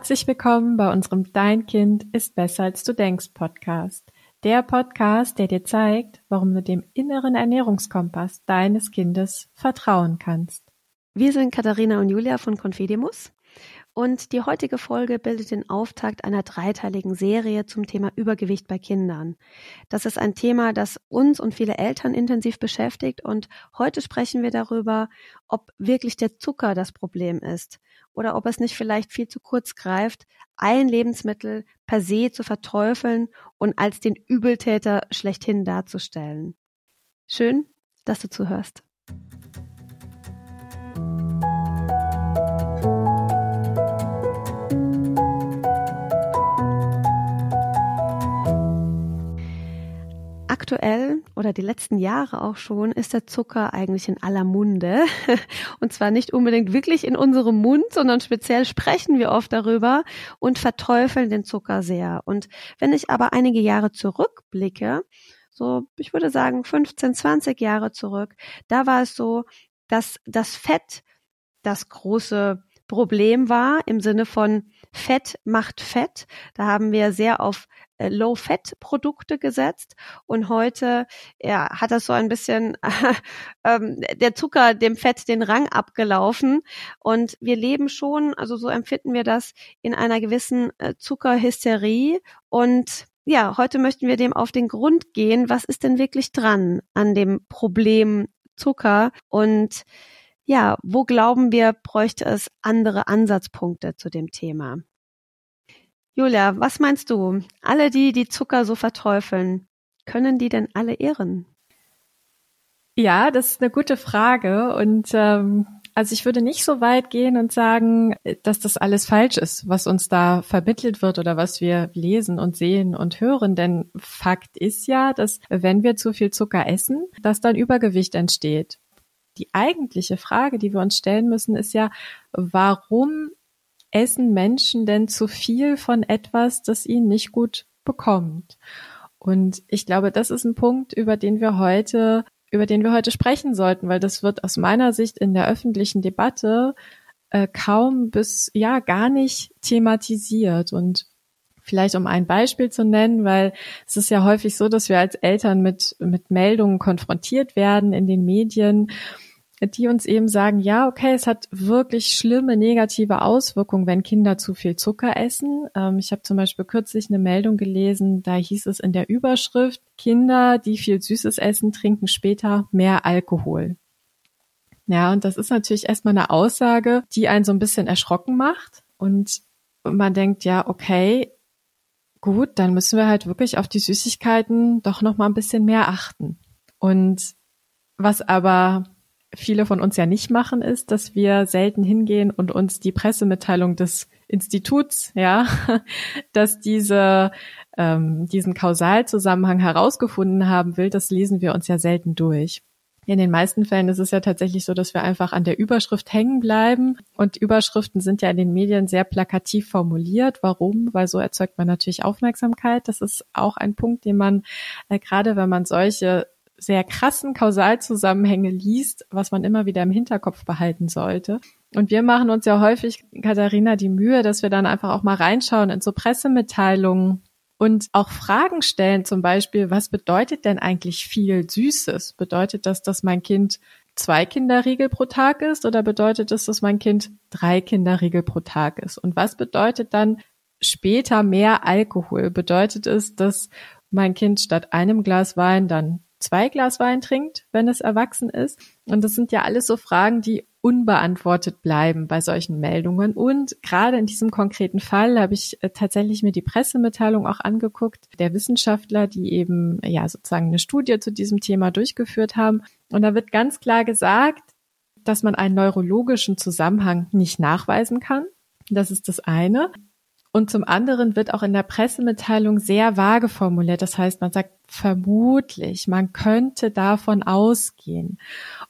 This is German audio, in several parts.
Herzlich willkommen bei unserem Dein Kind ist besser als du denkst Podcast. Der Podcast, der dir zeigt, warum du dem inneren Ernährungskompass deines Kindes vertrauen kannst. Wir sind Katharina und Julia von Confidimus und die heutige Folge bildet den Auftakt einer dreiteiligen Serie zum Thema Übergewicht bei Kindern. Das ist ein Thema, das uns und viele Eltern intensiv beschäftigt und heute sprechen wir darüber, ob wirklich der Zucker das Problem ist oder ob es nicht vielleicht viel zu kurz greift, ein Lebensmittel per se zu verteufeln und als den Übeltäter schlechthin darzustellen. Schön, dass du zuhörst. Aktuell oder die letzten Jahre auch schon ist der Zucker eigentlich in aller Munde. Und zwar nicht unbedingt wirklich in unserem Mund, sondern speziell sprechen wir oft darüber und verteufeln den Zucker sehr. Und wenn ich aber einige Jahre zurückblicke, so ich würde sagen 15, 20 Jahre zurück, da war es so, dass das Fett das große Problem war im Sinne von Fett macht Fett. Da haben wir sehr auf Low-Fat-Produkte gesetzt und heute ja, hat das so ein bisschen ähm, der Zucker dem Fett den Rang abgelaufen und wir leben schon, also so empfinden wir das in einer gewissen äh, Zuckerhysterie und ja, heute möchten wir dem auf den Grund gehen. Was ist denn wirklich dran an dem Problem Zucker und ja, wo glauben wir, bräuchte es andere Ansatzpunkte zu dem Thema? Julia, was meinst du? Alle die, die Zucker so verteufeln, können die denn alle irren? Ja, das ist eine gute Frage. Und ähm, also ich würde nicht so weit gehen und sagen, dass das alles falsch ist, was uns da vermittelt wird oder was wir lesen und sehen und hören. Denn Fakt ist ja, dass wenn wir zu viel Zucker essen, dass dann Übergewicht entsteht. Die eigentliche Frage, die wir uns stellen müssen, ist ja, warum essen Menschen denn zu viel von etwas, das ihnen nicht gut bekommt? Und ich glaube, das ist ein Punkt, über den wir heute, über den wir heute sprechen sollten, weil das wird aus meiner Sicht in der öffentlichen Debatte äh, kaum bis ja gar nicht thematisiert. Und vielleicht um ein Beispiel zu nennen, weil es ist ja häufig so, dass wir als Eltern mit, mit Meldungen konfrontiert werden in den Medien die uns eben sagen, ja, okay, es hat wirklich schlimme negative Auswirkungen, wenn Kinder zu viel Zucker essen. Ähm, ich habe zum Beispiel kürzlich eine Meldung gelesen, da hieß es in der Überschrift, Kinder, die viel Süßes essen, trinken später mehr Alkohol. Ja, und das ist natürlich erstmal eine Aussage, die einen so ein bisschen erschrocken macht. Und man denkt, ja, okay, gut, dann müssen wir halt wirklich auf die Süßigkeiten doch noch mal ein bisschen mehr achten. Und was aber viele von uns ja nicht machen, ist, dass wir selten hingehen und uns die Pressemitteilung des Instituts, ja, dass diese ähm, diesen Kausalzusammenhang herausgefunden haben will, das lesen wir uns ja selten durch. In den meisten Fällen ist es ja tatsächlich so, dass wir einfach an der Überschrift hängen bleiben. Und Überschriften sind ja in den Medien sehr plakativ formuliert. Warum? Weil so erzeugt man natürlich Aufmerksamkeit. Das ist auch ein Punkt, den man, äh, gerade wenn man solche sehr krassen Kausalzusammenhänge liest, was man immer wieder im Hinterkopf behalten sollte. Und wir machen uns ja häufig, Katharina, die Mühe, dass wir dann einfach auch mal reinschauen in so Pressemitteilungen und auch Fragen stellen, zum Beispiel, was bedeutet denn eigentlich viel Süßes? Bedeutet das, dass mein Kind zwei Kinderriegel pro Tag ist oder bedeutet das, dass mein Kind drei Kinderriegel pro Tag ist? Und was bedeutet dann später mehr Alkohol? Bedeutet es, dass mein Kind statt einem Glas Wein dann zwei Glas Wein trinkt, wenn es erwachsen ist. Und das sind ja alles so Fragen, die unbeantwortet bleiben bei solchen Meldungen. Und gerade in diesem konkreten Fall habe ich äh, tatsächlich mir die Pressemitteilung auch angeguckt, der Wissenschaftler, die eben ja sozusagen eine Studie zu diesem Thema durchgeführt haben. Und da wird ganz klar gesagt, dass man einen neurologischen Zusammenhang nicht nachweisen kann. Das ist das eine. Und zum anderen wird auch in der Pressemitteilung sehr vage formuliert. Das heißt, man sagt vermutlich, man könnte davon ausgehen.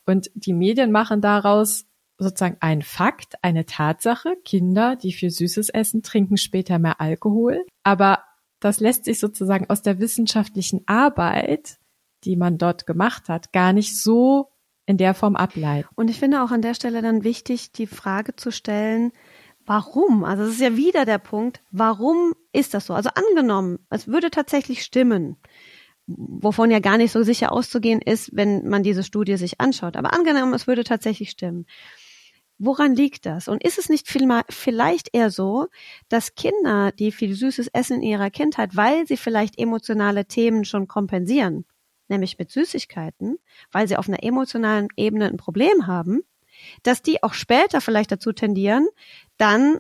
Und die Medien machen daraus sozusagen ein Fakt, eine Tatsache. Kinder, die viel Süßes essen, trinken später mehr Alkohol. Aber das lässt sich sozusagen aus der wissenschaftlichen Arbeit, die man dort gemacht hat, gar nicht so in der Form ableiten. Und ich finde auch an der Stelle dann wichtig, die Frage zu stellen, Warum? Also es ist ja wieder der Punkt, warum ist das so? Also angenommen, es würde tatsächlich stimmen, wovon ja gar nicht so sicher auszugehen ist, wenn man diese Studie sich anschaut. Aber angenommen, es würde tatsächlich stimmen. Woran liegt das? Und ist es nicht vielleicht eher so, dass Kinder, die viel süßes Essen in ihrer Kindheit, weil sie vielleicht emotionale Themen schon kompensieren, nämlich mit Süßigkeiten, weil sie auf einer emotionalen Ebene ein Problem haben, dass die auch später vielleicht dazu tendieren, dann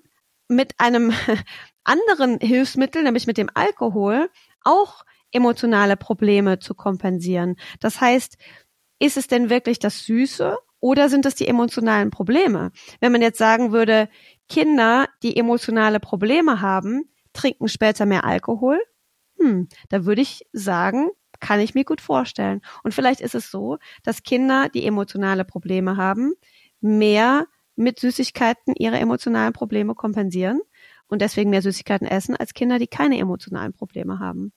mit einem anderen Hilfsmittel, nämlich mit dem Alkohol, auch emotionale Probleme zu kompensieren. Das heißt, ist es denn wirklich das Süße oder sind es die emotionalen Probleme? Wenn man jetzt sagen würde, Kinder, die emotionale Probleme haben, trinken später mehr Alkohol, hm, da würde ich sagen, kann ich mir gut vorstellen. Und vielleicht ist es so, dass Kinder, die emotionale Probleme haben, mehr mit Süßigkeiten ihre emotionalen Probleme kompensieren und deswegen mehr Süßigkeiten essen als Kinder, die keine emotionalen Probleme haben.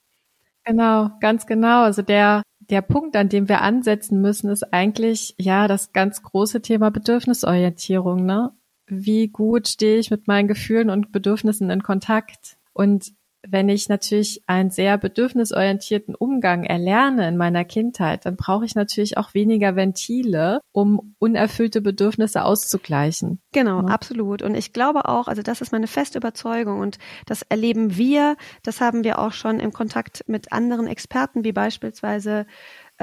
Genau, ganz genau. Also der, der Punkt, an dem wir ansetzen müssen, ist eigentlich, ja, das ganz große Thema Bedürfnisorientierung, ne? Wie gut stehe ich mit meinen Gefühlen und Bedürfnissen in Kontakt? Und wenn ich natürlich einen sehr bedürfnisorientierten Umgang erlerne in meiner Kindheit, dann brauche ich natürlich auch weniger Ventile, um unerfüllte Bedürfnisse auszugleichen. Genau, ja. absolut. Und ich glaube auch, also das ist meine feste Überzeugung und das erleben wir, das haben wir auch schon im Kontakt mit anderen Experten, wie beispielsweise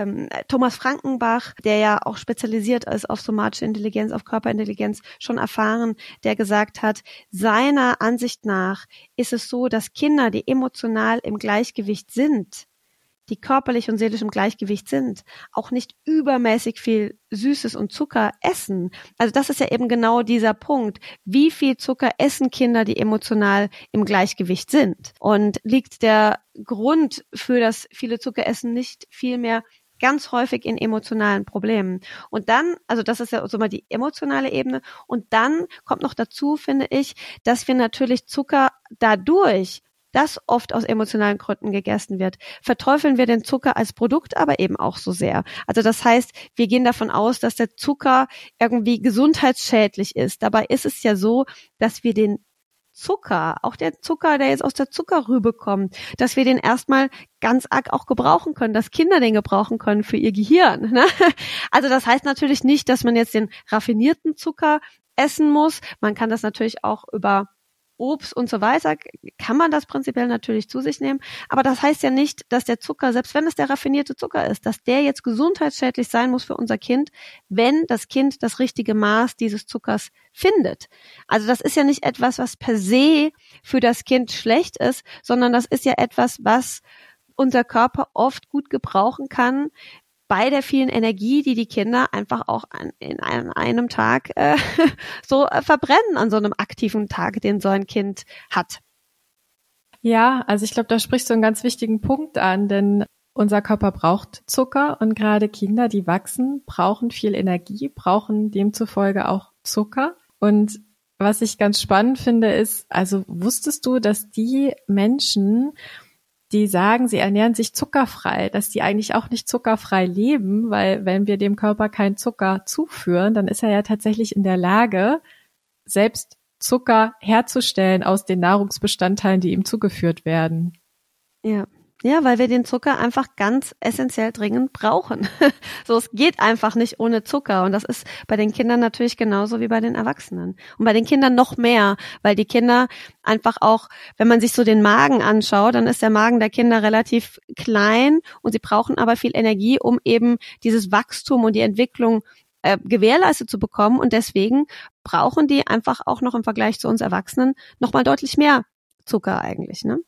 ähm, Thomas Frankenbach, der ja auch spezialisiert ist auf somatische Intelligenz, auf Körperintelligenz, schon erfahren, der gesagt hat, seiner Ansicht nach ist es so, dass Kinder, die emotional im Gleichgewicht sind, die körperlich und seelisch im Gleichgewicht sind, auch nicht übermäßig viel Süßes und Zucker essen. Also das ist ja eben genau dieser Punkt. Wie viel Zucker essen Kinder, die emotional im Gleichgewicht sind? Und liegt der Grund für das viele Zucker essen nicht viel mehr ganz häufig in emotionalen Problemen. Und dann, also das ist ja so mal die emotionale Ebene. Und dann kommt noch dazu, finde ich, dass wir natürlich Zucker dadurch das oft aus emotionalen Gründen gegessen wird, verteufeln wir den Zucker als Produkt aber eben auch so sehr. Also das heißt, wir gehen davon aus, dass der Zucker irgendwie gesundheitsschädlich ist. Dabei ist es ja so, dass wir den Zucker, auch der Zucker, der jetzt aus der Zuckerrübe kommt, dass wir den erstmal ganz arg auch gebrauchen können, dass Kinder den gebrauchen können für ihr Gehirn. Ne? Also das heißt natürlich nicht, dass man jetzt den raffinierten Zucker essen muss. Man kann das natürlich auch über Obst und so weiter, kann man das prinzipiell natürlich zu sich nehmen. Aber das heißt ja nicht, dass der Zucker, selbst wenn es der raffinierte Zucker ist, dass der jetzt gesundheitsschädlich sein muss für unser Kind, wenn das Kind das richtige Maß dieses Zuckers findet. Also das ist ja nicht etwas, was per se für das Kind schlecht ist, sondern das ist ja etwas, was unser Körper oft gut gebrauchen kann, bei der vielen Energie, die die Kinder einfach auch an, in einem, einem Tag äh, so äh, verbrennen an so einem aktiven Tag, den so ein Kind hat. Ja, also ich glaube, da sprichst du einen ganz wichtigen Punkt an, denn unser Körper braucht Zucker und gerade Kinder, die wachsen, brauchen viel Energie, brauchen demzufolge auch Zucker. Und was ich ganz spannend finde, ist, also wusstest du, dass die Menschen, die sagen, sie ernähren sich zuckerfrei, dass die eigentlich auch nicht zuckerfrei leben, weil wenn wir dem Körper keinen Zucker zuführen, dann ist er ja tatsächlich in der Lage, selbst Zucker herzustellen aus den Nahrungsbestandteilen, die ihm zugeführt werden. Ja. Ja, weil wir den Zucker einfach ganz essentiell dringend brauchen. so, es geht einfach nicht ohne Zucker. Und das ist bei den Kindern natürlich genauso wie bei den Erwachsenen. Und bei den Kindern noch mehr, weil die Kinder einfach auch, wenn man sich so den Magen anschaut, dann ist der Magen der Kinder relativ klein und sie brauchen aber viel Energie, um eben dieses Wachstum und die Entwicklung äh, gewährleistet zu bekommen. Und deswegen brauchen die einfach auch noch im Vergleich zu uns Erwachsenen nochmal deutlich mehr Zucker eigentlich, ne?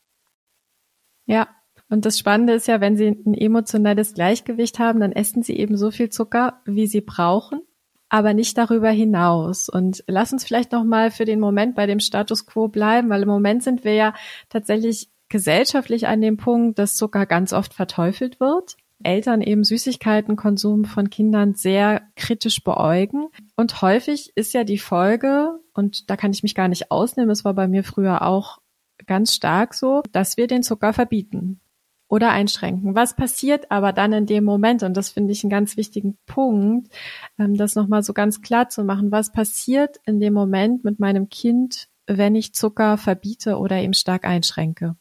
Ja, und das Spannende ist ja, wenn sie ein emotionales Gleichgewicht haben, dann essen sie eben so viel Zucker, wie sie brauchen, aber nicht darüber hinaus. Und lass uns vielleicht noch mal für den Moment bei dem Status quo bleiben, weil im Moment sind wir ja tatsächlich gesellschaftlich an dem Punkt, dass Zucker ganz oft verteufelt wird. Eltern eben Süßigkeitenkonsum von Kindern sehr kritisch beäugen. Und häufig ist ja die Folge, und da kann ich mich gar nicht ausnehmen, es war bei mir früher auch ganz stark so, dass wir den Zucker verbieten oder einschränken. Was passiert aber dann in dem Moment? Und das finde ich einen ganz wichtigen Punkt, ähm, das nochmal so ganz klar zu machen. Was passiert in dem Moment mit meinem Kind, wenn ich Zucker verbiete oder eben stark einschränke?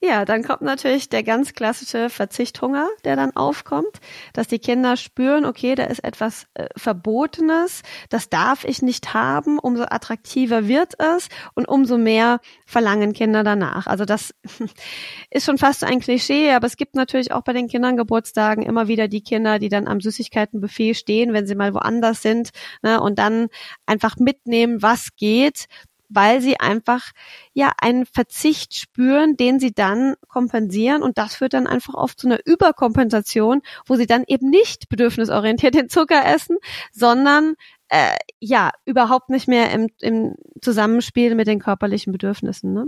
Ja, dann kommt natürlich der ganz klassische Verzichthunger, der dann aufkommt, dass die Kinder spüren, okay, da ist etwas äh, Verbotenes, das darf ich nicht haben, umso attraktiver wird es und umso mehr verlangen Kinder danach. Also das ist schon fast ein Klischee, aber es gibt natürlich auch bei den Kindern Geburtstagen immer wieder die Kinder, die dann am Süßigkeitenbuffet stehen, wenn sie mal woanders sind ne, und dann einfach mitnehmen, was geht weil sie einfach ja einen Verzicht spüren, den sie dann kompensieren und das führt dann einfach oft zu einer Überkompensation, wo sie dann eben nicht bedürfnisorientiert den Zucker essen, sondern äh, ja überhaupt nicht mehr im, im Zusammenspiel mit den körperlichen Bedürfnissen. Ne?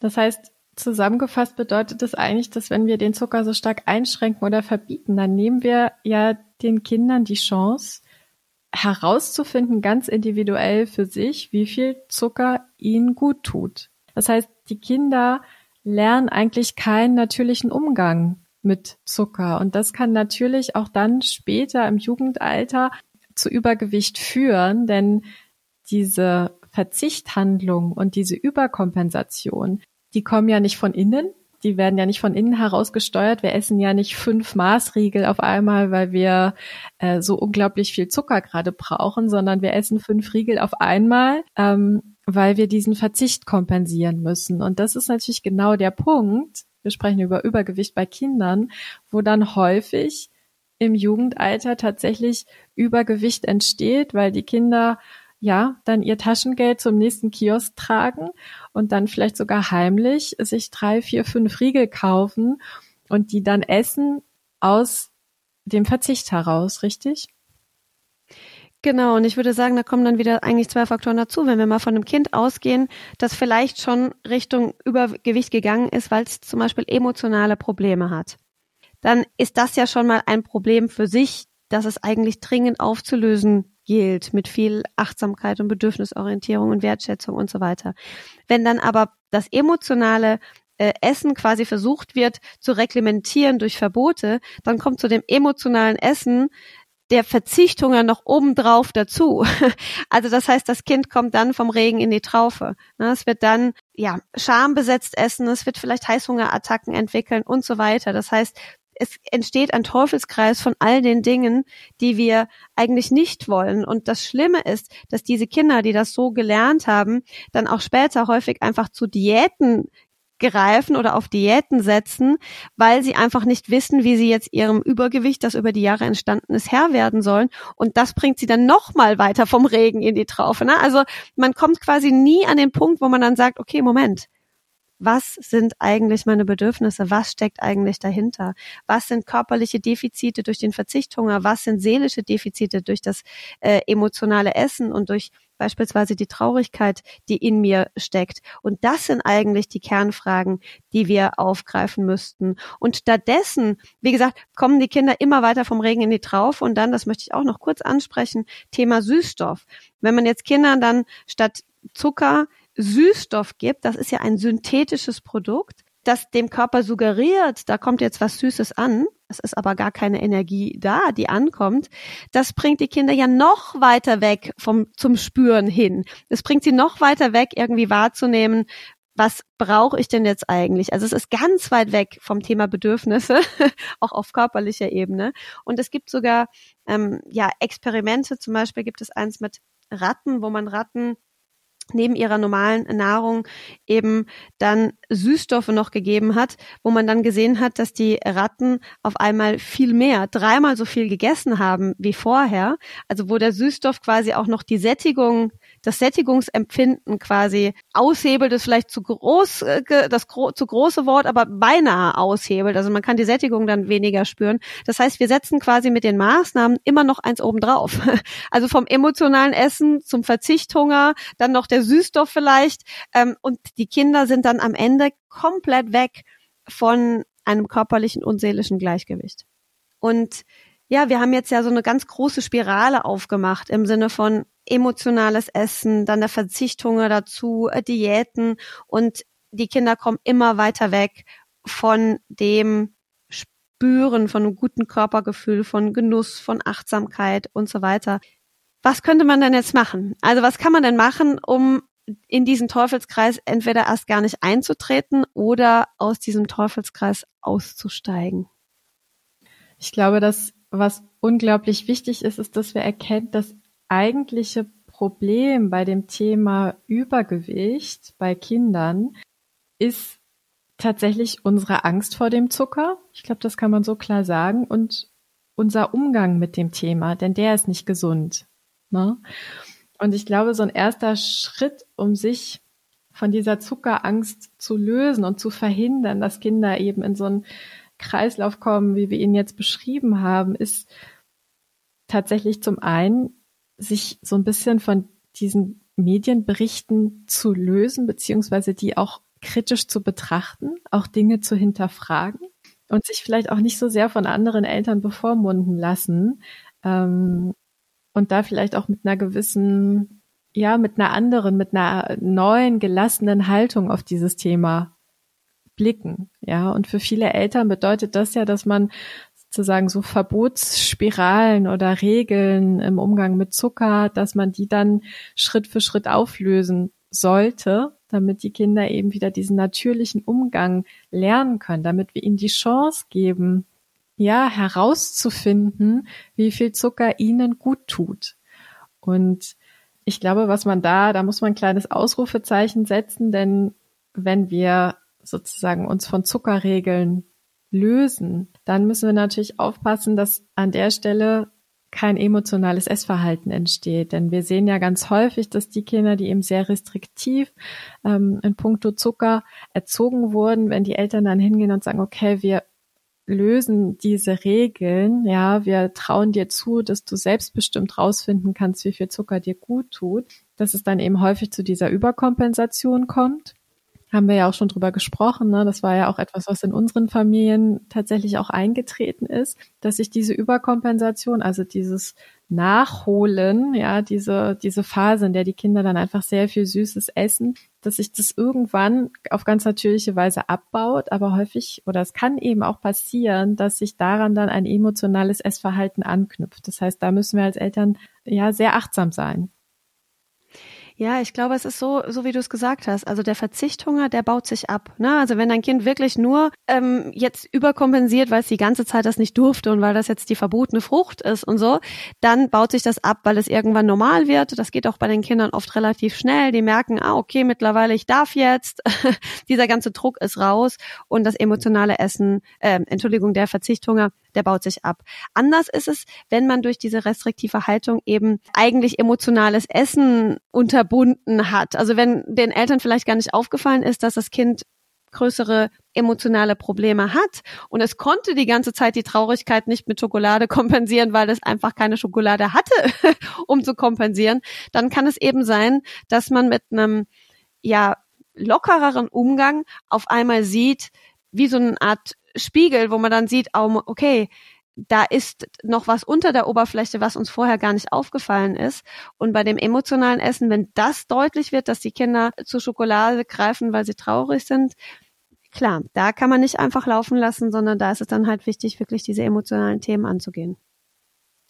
Das heißt, zusammengefasst bedeutet das eigentlich, dass wenn wir den Zucker so stark einschränken oder verbieten, dann nehmen wir ja den Kindern die Chance, herauszufinden, ganz individuell für sich, wie viel Zucker ihnen gut tut. Das heißt, die Kinder lernen eigentlich keinen natürlichen Umgang mit Zucker. Und das kann natürlich auch dann später im Jugendalter zu Übergewicht führen, denn diese Verzichthandlung und diese Überkompensation, die kommen ja nicht von innen, die werden ja nicht von innen heraus gesteuert. Wir essen ja nicht fünf Maßriegel auf einmal, weil wir äh, so unglaublich viel Zucker gerade brauchen, sondern wir essen fünf Riegel auf einmal, ähm, weil wir diesen Verzicht kompensieren müssen. Und das ist natürlich genau der Punkt. Wir sprechen über Übergewicht bei Kindern, wo dann häufig im Jugendalter tatsächlich Übergewicht entsteht, weil die Kinder ja, dann ihr Taschengeld zum nächsten Kiosk tragen und dann vielleicht sogar heimlich sich drei, vier, fünf Riegel kaufen und die dann essen aus dem Verzicht heraus, richtig? Genau, und ich würde sagen, da kommen dann wieder eigentlich zwei Faktoren dazu. Wenn wir mal von einem Kind ausgehen, das vielleicht schon Richtung Übergewicht gegangen ist, weil es zum Beispiel emotionale Probleme hat, dann ist das ja schon mal ein Problem für sich, das es eigentlich dringend aufzulösen gilt, mit viel Achtsamkeit und Bedürfnisorientierung und Wertschätzung und so weiter. Wenn dann aber das emotionale äh, Essen quasi versucht wird zu reglementieren durch Verbote, dann kommt zu dem emotionalen Essen der Verzichthunger noch obendrauf dazu. Also das heißt, das Kind kommt dann vom Regen in die Traufe. Ne, es wird dann ja schambesetzt essen, es wird vielleicht Heißhungerattacken entwickeln und so weiter. Das heißt, es entsteht ein Teufelskreis von all den Dingen, die wir eigentlich nicht wollen. Und das Schlimme ist, dass diese Kinder, die das so gelernt haben, dann auch später häufig einfach zu Diäten greifen oder auf Diäten setzen, weil sie einfach nicht wissen, wie sie jetzt ihrem Übergewicht, das über die Jahre entstanden ist, Herr werden sollen. Und das bringt sie dann nochmal weiter vom Regen in die Traufe. Ne? Also man kommt quasi nie an den Punkt, wo man dann sagt, okay, Moment, was sind eigentlich meine Bedürfnisse? Was steckt eigentlich dahinter? Was sind körperliche Defizite durch den Verzichthunger? Was sind seelische Defizite durch das äh, emotionale Essen und durch beispielsweise die Traurigkeit, die in mir steckt. Und das sind eigentlich die Kernfragen, die wir aufgreifen müssten. Und stattdessen, wie gesagt, kommen die Kinder immer weiter vom Regen in die Traufe. Und dann, das möchte ich auch noch kurz ansprechen, Thema Süßstoff. Wenn man jetzt Kindern dann statt Zucker Süßstoff gibt, das ist ja ein synthetisches Produkt, das dem Körper suggeriert, da kommt jetzt was Süßes an, es ist aber gar keine Energie da, die ankommt, das bringt die Kinder ja noch weiter weg vom, zum Spüren hin. Das bringt sie noch weiter weg, irgendwie wahrzunehmen, was brauche ich denn jetzt eigentlich? Also es ist ganz weit weg vom Thema Bedürfnisse, auch auf körperlicher Ebene. Und es gibt sogar ähm, ja Experimente, zum Beispiel gibt es eins mit Ratten, wo man Ratten neben ihrer normalen Nahrung eben dann Süßstoffe noch gegeben hat, wo man dann gesehen hat, dass die Ratten auf einmal viel mehr, dreimal so viel gegessen haben wie vorher. Also wo der Süßstoff quasi auch noch die Sättigung das Sättigungsempfinden quasi aushebelt, ist vielleicht zu groß, äh, das zu große Wort, aber beinahe aushebelt. Also man kann die Sättigung dann weniger spüren. Das heißt, wir setzen quasi mit den Maßnahmen immer noch eins obendrauf. Also vom emotionalen Essen zum Verzichthunger, dann noch der Süßstoff vielleicht. Ähm, und die Kinder sind dann am Ende komplett weg von einem körperlichen und seelischen Gleichgewicht. Und ja, wir haben jetzt ja so eine ganz große Spirale aufgemacht im Sinne von emotionales Essen, dann der Verzichthunger dazu, äh, Diäten und die Kinder kommen immer weiter weg von dem Spüren, von einem guten Körpergefühl, von Genuss, von Achtsamkeit und so weiter. was könnte man denn jetzt machen? Also was kann man denn machen, um in diesen Teufelskreis entweder erst gar nicht einzutreten oder aus diesem Teufelskreis auszusteigen? Ich glaube, dass was unglaublich wichtig ist, ist, dass wir erkennen, das eigentliche Problem bei dem Thema Übergewicht bei Kindern ist tatsächlich unsere Angst vor dem Zucker. Ich glaube, das kann man so klar sagen. Und unser Umgang mit dem Thema, denn der ist nicht gesund. Ne? Und ich glaube, so ein erster Schritt, um sich von dieser Zuckerangst zu lösen und zu verhindern, dass Kinder eben in so einen Kreislauf kommen, wie wir ihn jetzt beschrieben haben, ist tatsächlich zum einen, sich so ein bisschen von diesen Medienberichten zu lösen, beziehungsweise die auch kritisch zu betrachten, auch Dinge zu hinterfragen und sich vielleicht auch nicht so sehr von anderen Eltern bevormunden lassen. Ähm, und da vielleicht auch mit einer gewissen, ja, mit einer anderen, mit einer neuen, gelassenen Haltung auf dieses Thema blicken. Ja, und für viele Eltern bedeutet das ja, dass man sozusagen so Verbotsspiralen oder Regeln im Umgang mit Zucker, dass man die dann Schritt für Schritt auflösen sollte, damit die Kinder eben wieder diesen natürlichen Umgang lernen können, damit wir ihnen die Chance geben, ja, herauszufinden, wie viel Zucker ihnen gut tut. Und ich glaube, was man da, da muss man ein kleines Ausrufezeichen setzen, denn wenn wir sozusagen uns von Zuckerregeln lösen, dann müssen wir natürlich aufpassen, dass an der Stelle kein emotionales Essverhalten entsteht. Denn wir sehen ja ganz häufig, dass die Kinder, die eben sehr restriktiv ähm, in puncto Zucker erzogen wurden, wenn die Eltern dann hingehen und sagen, okay, wir lösen diese Regeln, ja, wir trauen dir zu, dass du selbstbestimmt rausfinden kannst, wie viel Zucker dir gut tut, dass es dann eben häufig zu dieser Überkompensation kommt haben wir ja auch schon drüber gesprochen. Ne? Das war ja auch etwas, was in unseren Familien tatsächlich auch eingetreten ist, dass sich diese Überkompensation, also dieses Nachholen, ja, diese, diese Phase, in der die Kinder dann einfach sehr viel Süßes essen, dass sich das irgendwann auf ganz natürliche Weise abbaut, aber häufig, oder es kann eben auch passieren, dass sich daran dann ein emotionales Essverhalten anknüpft. Das heißt, da müssen wir als Eltern ja sehr achtsam sein. Ja, ich glaube, es ist so, so wie du es gesagt hast. Also der Verzichthunger, der baut sich ab. Ne? Also wenn dein Kind wirklich nur ähm, jetzt überkompensiert, weil es die ganze Zeit das nicht durfte und weil das jetzt die verbotene Frucht ist und so, dann baut sich das ab, weil es irgendwann normal wird. Das geht auch bei den Kindern oft relativ schnell. Die merken, ah, okay, mittlerweile ich darf jetzt. Dieser ganze Druck ist raus und das emotionale Essen, äh, Entschuldigung, der Verzichthunger, der baut sich ab. Anders ist es, wenn man durch diese restriktive Haltung eben eigentlich emotionales Essen unterbunden hat. Also wenn den Eltern vielleicht gar nicht aufgefallen ist, dass das Kind größere emotionale Probleme hat und es konnte die ganze Zeit die Traurigkeit nicht mit Schokolade kompensieren, weil es einfach keine Schokolade hatte, um zu kompensieren, dann kann es eben sein, dass man mit einem ja lockereren Umgang auf einmal sieht, wie so eine Art Spiegel, wo man dann sieht, okay, da ist noch was unter der Oberfläche, was uns vorher gar nicht aufgefallen ist. Und bei dem emotionalen Essen, wenn das deutlich wird, dass die Kinder zu Schokolade greifen, weil sie traurig sind, klar, da kann man nicht einfach laufen lassen, sondern da ist es dann halt wichtig, wirklich diese emotionalen Themen anzugehen.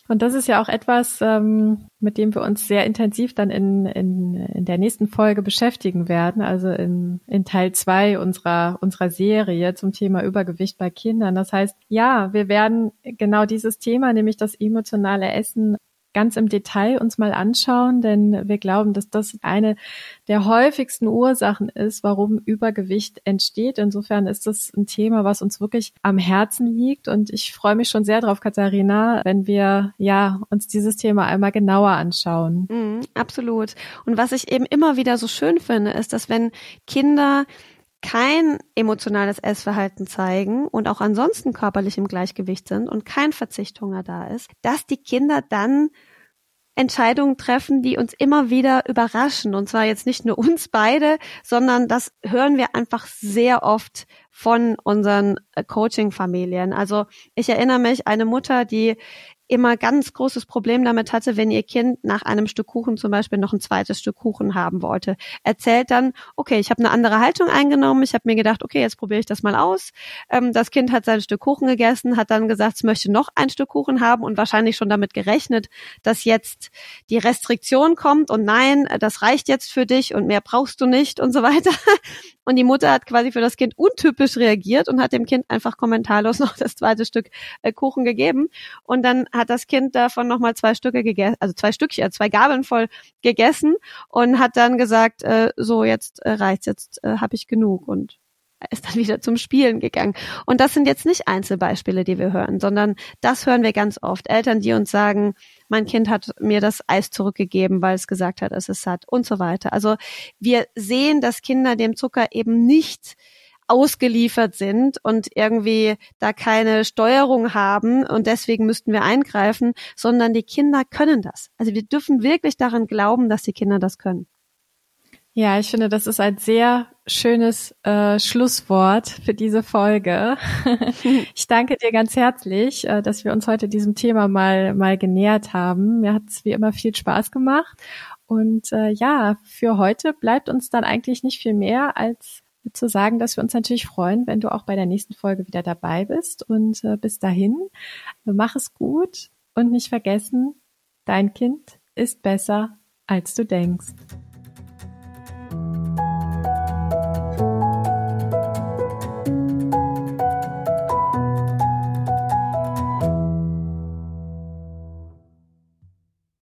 Und das ist ja auch etwas, ähm, mit dem wir uns sehr intensiv dann in, in, in der nächsten Folge beschäftigen werden, also in, in Teil zwei unserer, unserer Serie zum Thema Übergewicht bei Kindern. Das heißt, ja, wir werden genau dieses Thema, nämlich das emotionale Essen, ganz im Detail uns mal anschauen, denn wir glauben, dass das eine der häufigsten Ursachen ist, warum Übergewicht entsteht. Insofern ist das ein Thema, was uns wirklich am Herzen liegt und ich freue mich schon sehr drauf, Katharina, wenn wir ja uns dieses Thema einmal genauer anschauen. Mm, absolut. Und was ich eben immer wieder so schön finde, ist, dass wenn Kinder kein emotionales Essverhalten zeigen und auch ansonsten körperlich im Gleichgewicht sind und kein Verzichthunger da ist, dass die Kinder dann Entscheidungen treffen, die uns immer wieder überraschen. Und zwar jetzt nicht nur uns beide, sondern das hören wir einfach sehr oft von unseren äh, Coaching-Familien. Also ich erinnere mich, eine Mutter, die immer ganz großes Problem damit hatte, wenn ihr Kind nach einem Stück Kuchen zum Beispiel noch ein zweites Stück Kuchen haben wollte. Erzählt dann, okay, ich habe eine andere Haltung eingenommen, ich habe mir gedacht, okay, jetzt probiere ich das mal aus. Ähm, das Kind hat sein Stück Kuchen gegessen, hat dann gesagt, es möchte noch ein Stück Kuchen haben und wahrscheinlich schon damit gerechnet, dass jetzt die Restriktion kommt und nein, das reicht jetzt für dich und mehr brauchst du nicht und so weiter. Und die Mutter hat quasi für das Kind untypisch reagiert und hat dem Kind einfach kommentarlos noch das zweite Stück äh, Kuchen gegeben. Und dann hat das Kind davon nochmal zwei Stücke gegessen, also zwei Stückchen, zwei Gabeln voll gegessen und hat dann gesagt, äh, so jetzt äh, reicht's, jetzt äh, habe ich genug und ist dann wieder zum Spielen gegangen. Und das sind jetzt nicht Einzelbeispiele, die wir hören, sondern das hören wir ganz oft. Eltern, die uns sagen, mein Kind hat mir das Eis zurückgegeben, weil es gesagt hat, es ist satt und so weiter. Also wir sehen, dass Kinder dem Zucker eben nicht ausgeliefert sind und irgendwie da keine Steuerung haben und deswegen müssten wir eingreifen, sondern die Kinder können das. Also wir dürfen wirklich daran glauben, dass die Kinder das können. Ja, ich finde, das ist ein sehr schönes äh, Schlusswort für diese Folge. ich danke dir ganz herzlich, äh, dass wir uns heute diesem Thema mal mal genähert haben. Mir hat es wie immer viel Spaß gemacht. Und äh, ja, für heute bleibt uns dann eigentlich nicht viel mehr, als zu sagen, dass wir uns natürlich freuen, wenn du auch bei der nächsten Folge wieder dabei bist. Und äh, bis dahin, mach es gut und nicht vergessen, dein Kind ist besser, als du denkst.